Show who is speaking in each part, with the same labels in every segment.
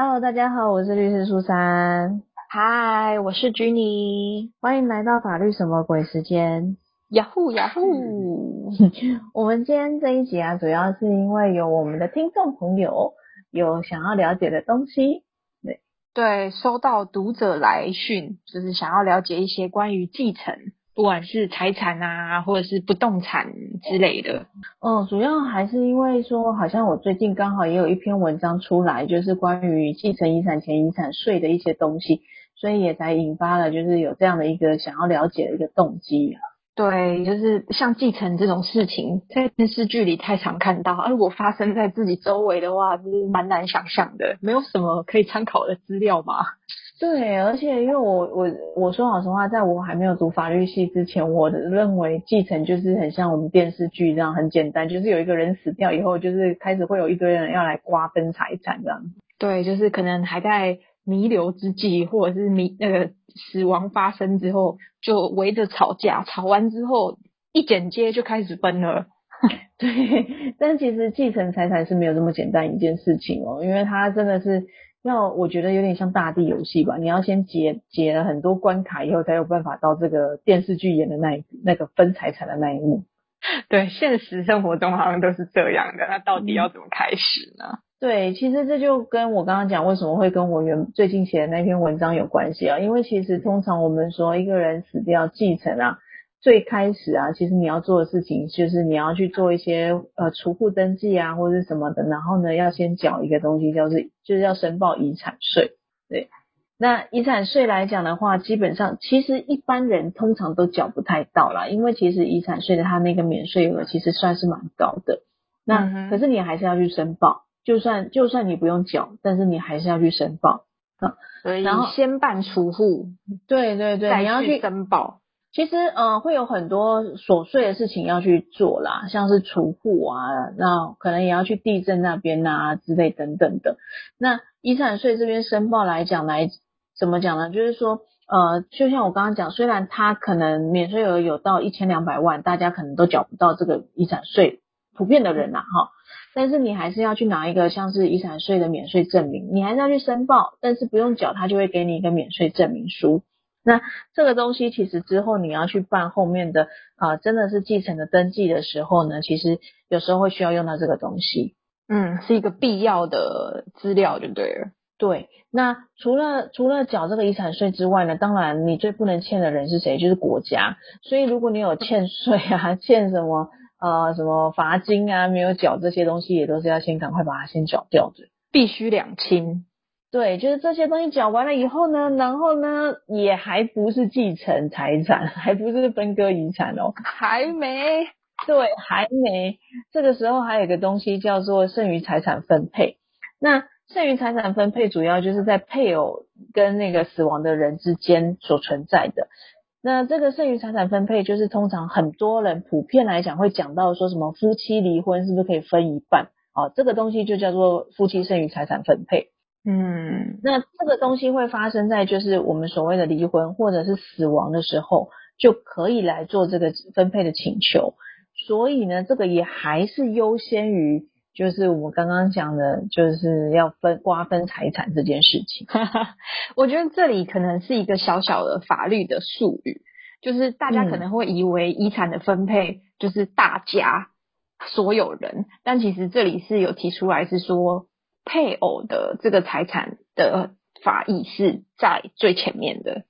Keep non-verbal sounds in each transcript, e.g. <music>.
Speaker 1: Hello，大家好，我是律师苏珊。
Speaker 2: 嗨，我是 Jenny，
Speaker 1: 欢迎来到法律什么鬼时间。
Speaker 2: 呀呼呀呼！
Speaker 1: 我们今天这一集啊，主要是因为有我们的听众朋友有想要了解的东西。对
Speaker 2: 对，收到读者来讯，就是想要了解一些关于继承。不管是财产啊，或者是不动产之类的，
Speaker 1: 哦，主要还是因为说，好像我最近刚好也有一篇文章出来，就是关于继承遗产前遗产税的一些东西，所以也才引发了就是有这样的一个想要了解的一个动机啊。
Speaker 2: 对，就是像继承这种事情，在电视剧里太常看到，如果发生在自己周围的话，就是蛮难想象的，没有什么可以参考的资料吗？
Speaker 1: 对，而且因为我我我说老实话，在我还没有读法律系之前，我认为继承就是很像我们电视剧这样很简单，就是有一个人死掉以后，就是开始会有一堆人要来瓜分财产这样。
Speaker 2: 对，就是可能还在弥留之际，或者是弥那个死亡发生之后，就围着吵架，吵完之后一剪接就开始分了。<laughs>
Speaker 1: 对，但其实继承财产是没有这么简单一件事情哦，因为它真的是。那我觉得有点像大地游戏吧，你要先解解了很多关卡以后，才有办法到这个电视剧演的那那个分财产的那一幕。<laughs>
Speaker 2: 对，现实生活中好像都是这样的。那到底要怎么开始呢？
Speaker 1: 对，其实这就跟我刚刚讲为什么会跟我原最近写的那篇文章有关系啊。因为其实通常我们说一个人死掉继承啊。最开始啊，其实你要做的事情就是你要去做一些呃储户登记啊，或者什么的，然后呢要先缴一个东西，叫是就是要申报遗产税。对，那遗产税来讲的话，基本上其实一般人通常都缴不太到啦，因为其实遗产税的它那个免税额其实算是蛮高的。那可是你还是要去申报，就算就算你不用缴，但是你还是要去申报
Speaker 2: 啊。所以先办储户，
Speaker 1: 对对对，
Speaker 2: 你要去申报。
Speaker 1: 其实，呃，会有很多琐碎的事情要去做啦，像是储户啊，那可能也要去地震那边啊之类等等的。那遗产税这边申报来讲，来怎么讲呢？就是说，呃，就像我刚刚讲，虽然它可能免税额有到一千两百万，大家可能都缴不到这个遗产税，普遍的人呐，哈，但是你还是要去拿一个像是遗产税的免税证明，你还是要去申报，但是不用缴，他就会给你一个免税证明书。那这个东西其实之后你要去办后面的啊，真的是继承的登记的时候呢，其实有时候会需要用到这个东西，
Speaker 2: 嗯，是一个必要的资料，就对了。
Speaker 1: 对，那除了除了缴这个遗产税之外呢，当然你最不能欠的人是谁？就是国家。所以如果你有欠税啊，<laughs> 欠什么呃什么罚金啊，没有缴这些东西，也都是要先赶快把它先缴掉的，
Speaker 2: 必须两清。
Speaker 1: 对，就是这些东西缴完了以后呢，然后呢，也还不是继承财产，<laughs> 还不是分割遗产哦，
Speaker 2: 还没，
Speaker 1: 对，还没。这个时候还有一个东西叫做剩余财产分配。那剩余财产分配主要就是在配偶跟那个死亡的人之间所存在的。那这个剩余财产分配，就是通常很多人普遍来讲会讲到说什么夫妻离婚是不是可以分一半？哦，这个东西就叫做夫妻剩余财产分配。
Speaker 2: 嗯，
Speaker 1: 那这个东西会发生在就是我们所谓的离婚或者是死亡的时候，就可以来做这个分配的请求。所以呢，这个也还是优先于就是我们刚刚讲的，就是要分瓜分财产这件事情。<laughs>
Speaker 2: 我觉得这里可能是一个小小的法律的术语，就是大家可能会以为遗产的分配就是大家所有人，但其实这里是有提出来是说。配偶的这个财产的法益是在最前面的，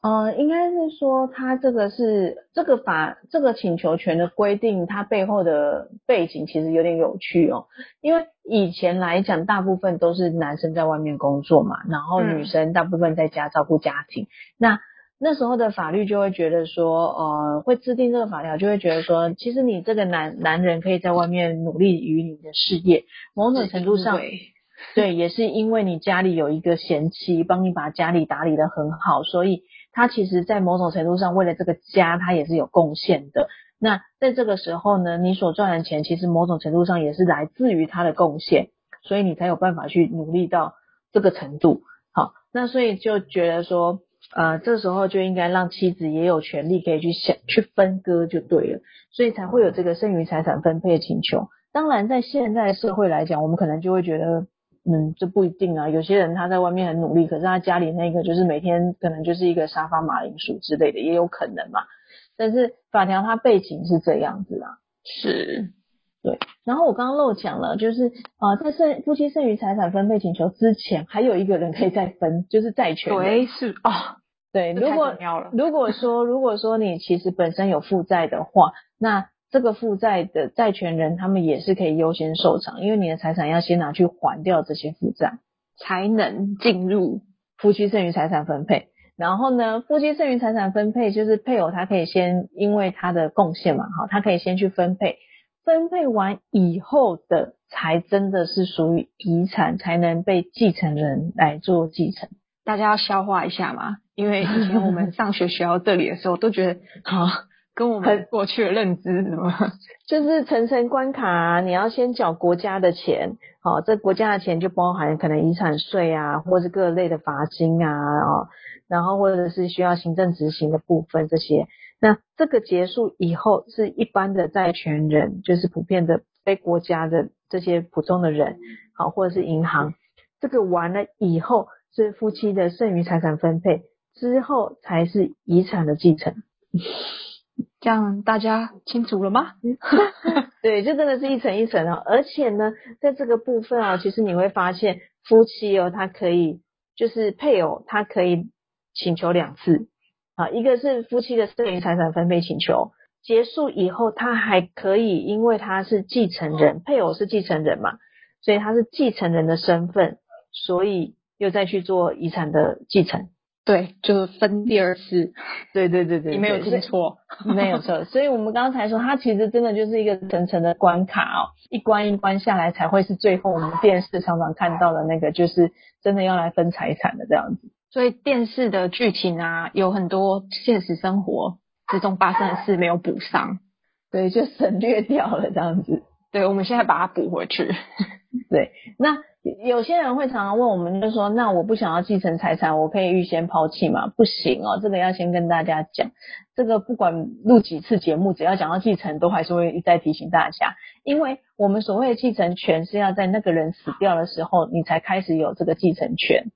Speaker 1: 呃，应该是说他这个是这个法这个请求权的规定，它背后的背景其实有点有趣哦，因为以前来讲，大部分都是男生在外面工作嘛，然后女生大部分在家照顾家庭，那。那时候的法律就会觉得说，呃，会制定这个法条，就会觉得说，其实你这个男男人可以在外面努力于你的事业，某种程度上，对，也是因为你家里有一个贤妻，帮你把家里打理的很好，所以他其实，在某种程度上，为了这个家，他也是有贡献的。那在这个时候呢，你所赚的钱，其实某种程度上也是来自于他的贡献，所以你才有办法去努力到这个程度。好，那所以就觉得说。呃，这时候就应该让妻子也有权利可以去想去分割就对了，所以才会有这个剩余财产分配请求。当然，在现在社会来讲，我们可能就会觉得嗯，这不一定啊。有些人他在外面很努力，可是他家里那个就是每天可能就是一个沙发马铃薯之类的，也有可能嘛。但是法条它背景是这样子啊，
Speaker 2: 是，
Speaker 1: 对。然后我刚刚漏讲了，就是啊，在剩夫妻剩余财产分配请求之前，还有一个人可以再分，就是债权。
Speaker 2: 对，是哦。
Speaker 1: 对，如果如果说 <laughs> 如果说你其实本身有负债的话，那这个负债的债权人他们也是可以优先受偿，因为你的财产要先拿去还掉这些负债，
Speaker 2: 才能进入
Speaker 1: 夫妻剩余财产分配。然后呢，夫妻剩余财产分配就是配偶他可以先因为他的贡献嘛，哈，他可以先去分配，分配完以后的才真的是属于遗产，才能被继承人来做继承。
Speaker 2: 大家要消化一下嘛。因为以前我们上学学到这里的时候，都觉得好跟我们过去的认知什么，<laughs>
Speaker 1: 就是层层关卡，你要先缴国家的钱，好，这国家的钱就包含可能遗产税啊，或是各类的罚金啊，哦，然后或者是需要行政执行的部分这些。那这个结束以后，是一般的债权人，就是普遍的非国家的这些普通的人，好，或者是银行，这个完了以后，是夫妻的剩余财产分配。之后才是遗产的继承，
Speaker 2: 这样大家清楚了吗？<laughs>
Speaker 1: 对，就真的是一层一层哦。而且呢，在这个部分啊，其实你会发现，夫妻哦，他可以就是配偶，他可以请求两次啊。一个是夫妻的剩余财产分配请求结束以后，他还可以，因为他是继承人，配偶是继承人嘛，所以他是继承人的身份，所以又再去做遗产的继承。
Speaker 2: 对，就是分第二次。
Speaker 1: 对对对对，
Speaker 2: 你没有听错，
Speaker 1: 没有错。所以我们刚才说，它其实真的就是一个层层的关卡哦，一关一关下来，才会是最后我们电视常常看到的那个，就是真的要来分财产的这样子。
Speaker 2: 所以电视的剧情啊，有很多现实生活之中发生的事没有补上，
Speaker 1: 对，就省略掉了这样子。
Speaker 2: 对，我们现在把它补回去。
Speaker 1: 对，那。有些人会常常问我们，就说那我不想要继承财产，我可以预先抛弃吗？不行哦，这个要先跟大家讲。这个不管录几次节目，只要讲到继承，都还是会一再提醒大家，因为我们所谓的继承权是要在那个人死掉的时候，你才开始有这个继承权。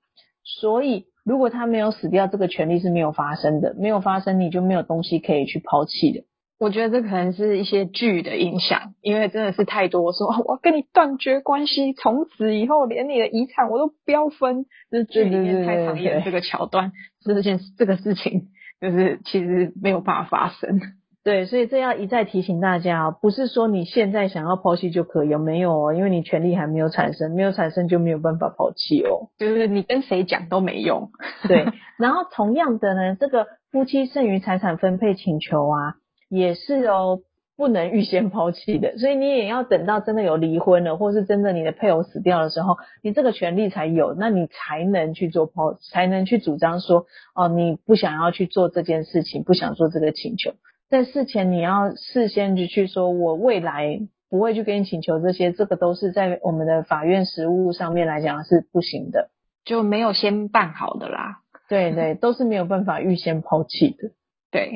Speaker 1: 所以如果他没有死掉，这个权利是没有发生的，没有发生，你就没有东西可以去抛弃的。
Speaker 2: 我觉得这可能是一些剧的影响，因为真的是太多说我要跟你断绝关系，从此以后连你的遗产我都不要分，就是剧里面太常演这个桥段，这件这个事情就是其实没有办法发生。<laughs>
Speaker 1: 对，所以这要一再提醒大家，不是说你现在想要抛弃就可以，没有哦，因为你权利还没有产生，没有产生就没有办法抛弃哦，
Speaker 2: 就是你跟谁讲都没用。
Speaker 1: 对，然后同样的呢，这个夫妻剩余财产分配请求啊。也是哦，不能预先抛弃的，<laughs> 所以你也要等到真的有离婚了，或是真的你的配偶死掉的时候，你这个权利才有，那你才能去做抛，才能去主张说，哦，你不想要去做这件事情，不想做这个请求，在事前你要事先就去说，我未来不会去跟你请求这些，这个都是在我们的法院实务上面来讲是不行的，
Speaker 2: 就没有先办好的啦，
Speaker 1: 对对，都是没有办法预先抛弃的，
Speaker 2: 对。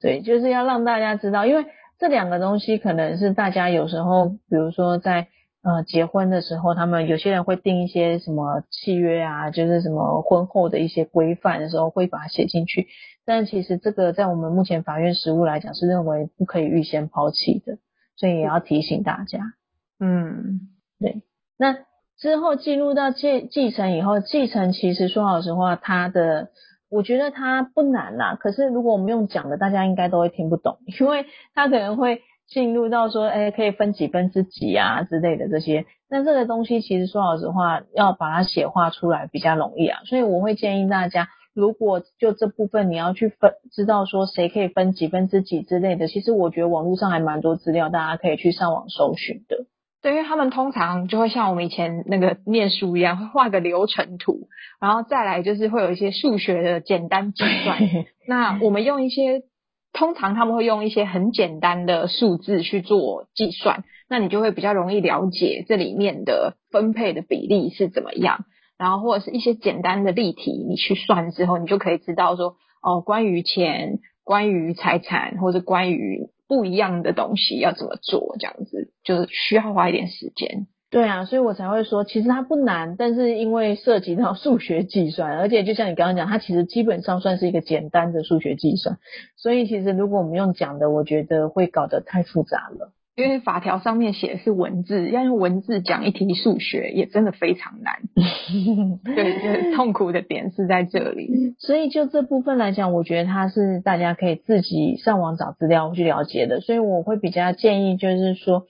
Speaker 1: 对，就是要让大家知道，因为这两个东西可能是大家有时候，比如说在呃结婚的时候，他们有些人会定一些什么契约啊，就是什么婚后的一些规范的时候，会把它写进去。但其实这个在我们目前法院实务来讲，是认为不可以预先抛弃的，所以也要提醒大家。
Speaker 2: 嗯，
Speaker 1: 对。那之后进入到继继承以后，继承其实说老实话，它的。我觉得它不难啦，可是如果我们用讲的，大家应该都会听不懂，因为它可能会进入到说，哎，可以分几分之几啊之类的这些。那这个东西其实说老实话，要把它写画出来比较容易啊，所以我会建议大家，如果就这部分你要去分，知道说谁可以分几分之几之类的，其实我觉得网络上还蛮多资料，大家可以去上网搜寻的。
Speaker 2: 对，因为他们通常就会像我们以前那个念书一样，会画个流程图，然后再来就是会有一些数学的简单计算。那我们用一些，通常他们会用一些很简单的数字去做计算，那你就会比较容易了解这里面的分配的比例是怎么样。然后或者是一些简单的例题，你去算之后，你就可以知道说，哦，关于钱、关于财产或者关于。不一样的东西要怎么做？这样子就是需要花一点时间。
Speaker 1: 对啊，所以我才会说，其实它不难，但是因为涉及到数学计算，而且就像你刚刚讲，它其实基本上算是一个简单的数学计算，所以其实如果我们用讲的，我觉得会搞得太复杂了。
Speaker 2: 因为法条上面写的是文字，要用文字讲一题数学，也真的非常难。<laughs> 对，就是痛苦的点是在这里。
Speaker 1: 所以就这部分来讲，我觉得它是大家可以自己上网找资料去了解的。所以我会比较建议，就是说，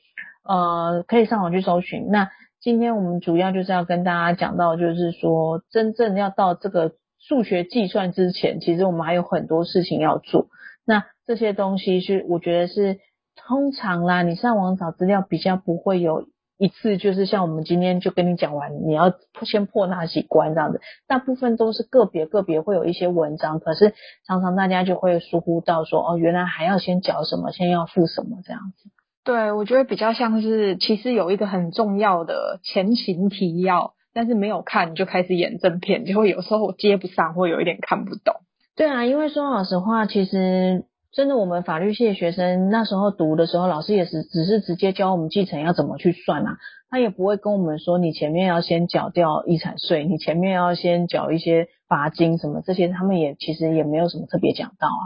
Speaker 1: 呃，可以上网去搜寻。那今天我们主要就是要跟大家讲到，就是说，真正要到这个数学计算之前，其实我们还有很多事情要做。那这些东西是，我觉得是。通常啦，你上网找资料比较不会有一次，就是像我们今天就跟你讲完，你要先破哪几关这样子。大部分都是个别个别会有一些文章，可是常常大家就会疏忽到说，哦，原来还要先缴什么，先要付什么这样子。
Speaker 2: 对，我觉得比较像是，其实有一个很重要的前情提要，但是没有看就开始演正片，就会有时候接不上，会有一点看不懂。
Speaker 1: 对啊，因为说老实话，其实。真的，我们法律系的学生那时候读的时候，老师也是只是直接教我们继承要怎么去算啊，他也不会跟我们说你前面要先缴掉遗产税，你前面要先缴一些罚金什么这些，他们也其实也没有什么特别讲到啊。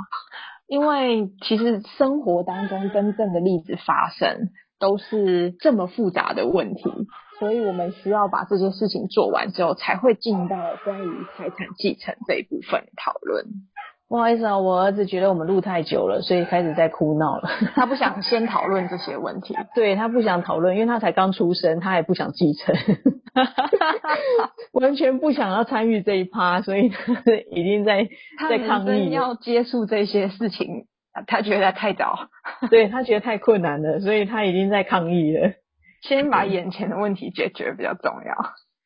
Speaker 2: 因为其实生活当中真正的例子发生都是这么复杂的问题，所以我们需要把这些事情做完之后，才会进到关于财产继承这一部分讨论。
Speaker 1: 不好意思啊，我儿子觉得我们录太久了，所以开始在哭闹了。
Speaker 2: 他不想先讨论这些问题，
Speaker 1: 对他不想讨论，因为他才刚出生，他也不想继承，<laughs> 完全不想要参与这一趴，所以他 <laughs> 已经在在抗议。
Speaker 2: 要接触这些事情，他觉得太早，
Speaker 1: 对他觉得太困难了，所以他已经在抗议了。
Speaker 2: 先把眼前的问题解决比较重要。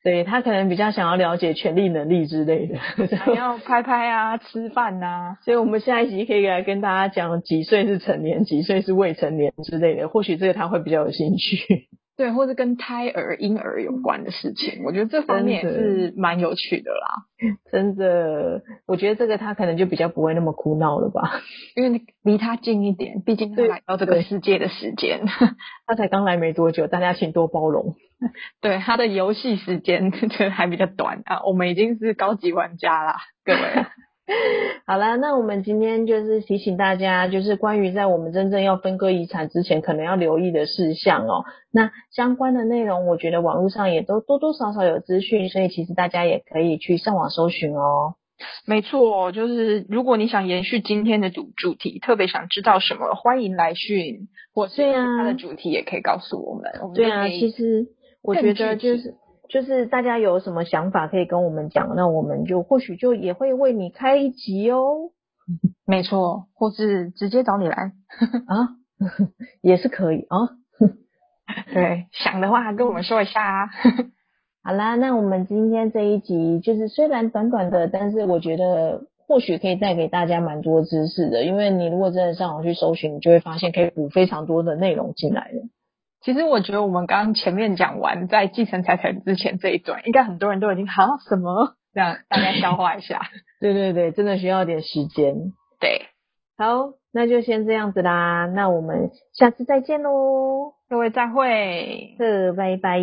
Speaker 1: 对他可能比较想要了解权力能力之类的，
Speaker 2: 要拍拍啊，吃饭呐，
Speaker 1: 所以我们下一集可以来跟大家讲几岁是成年，几岁是未成年之类的，或许这个他会比较有兴趣。
Speaker 2: 对，或者跟胎儿、婴儿有关的事情，我觉得这方面也是蛮有趣的啦。<laughs>
Speaker 1: 真的，我觉得这个他可能就比较不会那么哭闹了吧，
Speaker 2: 因为离他近一点，毕竟他来到这个世界的时间，<laughs>
Speaker 1: 他才刚来没多久，大家请多包容。<laughs>
Speaker 2: 对，他的游戏时间就还比较短啊，我们已经是高级玩家啦，各位。<laughs>
Speaker 1: 好了，那我们今天就是提醒大家，就是关于在我们真正要分割遗产之前，可能要留意的事项哦。那相关的内容，我觉得网络上也都多多少少有资讯，所以其实大家也可以去上网搜寻哦。
Speaker 2: 没错，就是如果你想延续今天的主主题，特别想知道什么，欢迎来讯，或是他的主题也可以告诉我们。
Speaker 1: 对啊，其实我觉得就是。就是大家有什么想法可以跟我们讲，那我们就或许就也会为你开一集哦。<laughs>
Speaker 2: 没错，或是直接找你来
Speaker 1: 啊，<laughs> 也是可以啊。<laughs>
Speaker 2: 对，想的话跟我们说一下啊。
Speaker 1: 好啦，那我们今天这一集就是虽然短短的，但是我觉得或许可以带给大家蛮多知识的，因为你如果真的上网去搜寻，你就会发现可以补非常多的内容进来了。
Speaker 2: 其实我觉得我们刚刚前面讲完在继承财产之前这一段，应该很多人都已经好什么 <laughs> 这样大家消化一下。<laughs>
Speaker 1: 对对对，真的需要点时间。
Speaker 2: 对，
Speaker 1: 好，那就先这样子啦，那我们下次再见喽，
Speaker 2: 各位再会，
Speaker 1: 拜拜。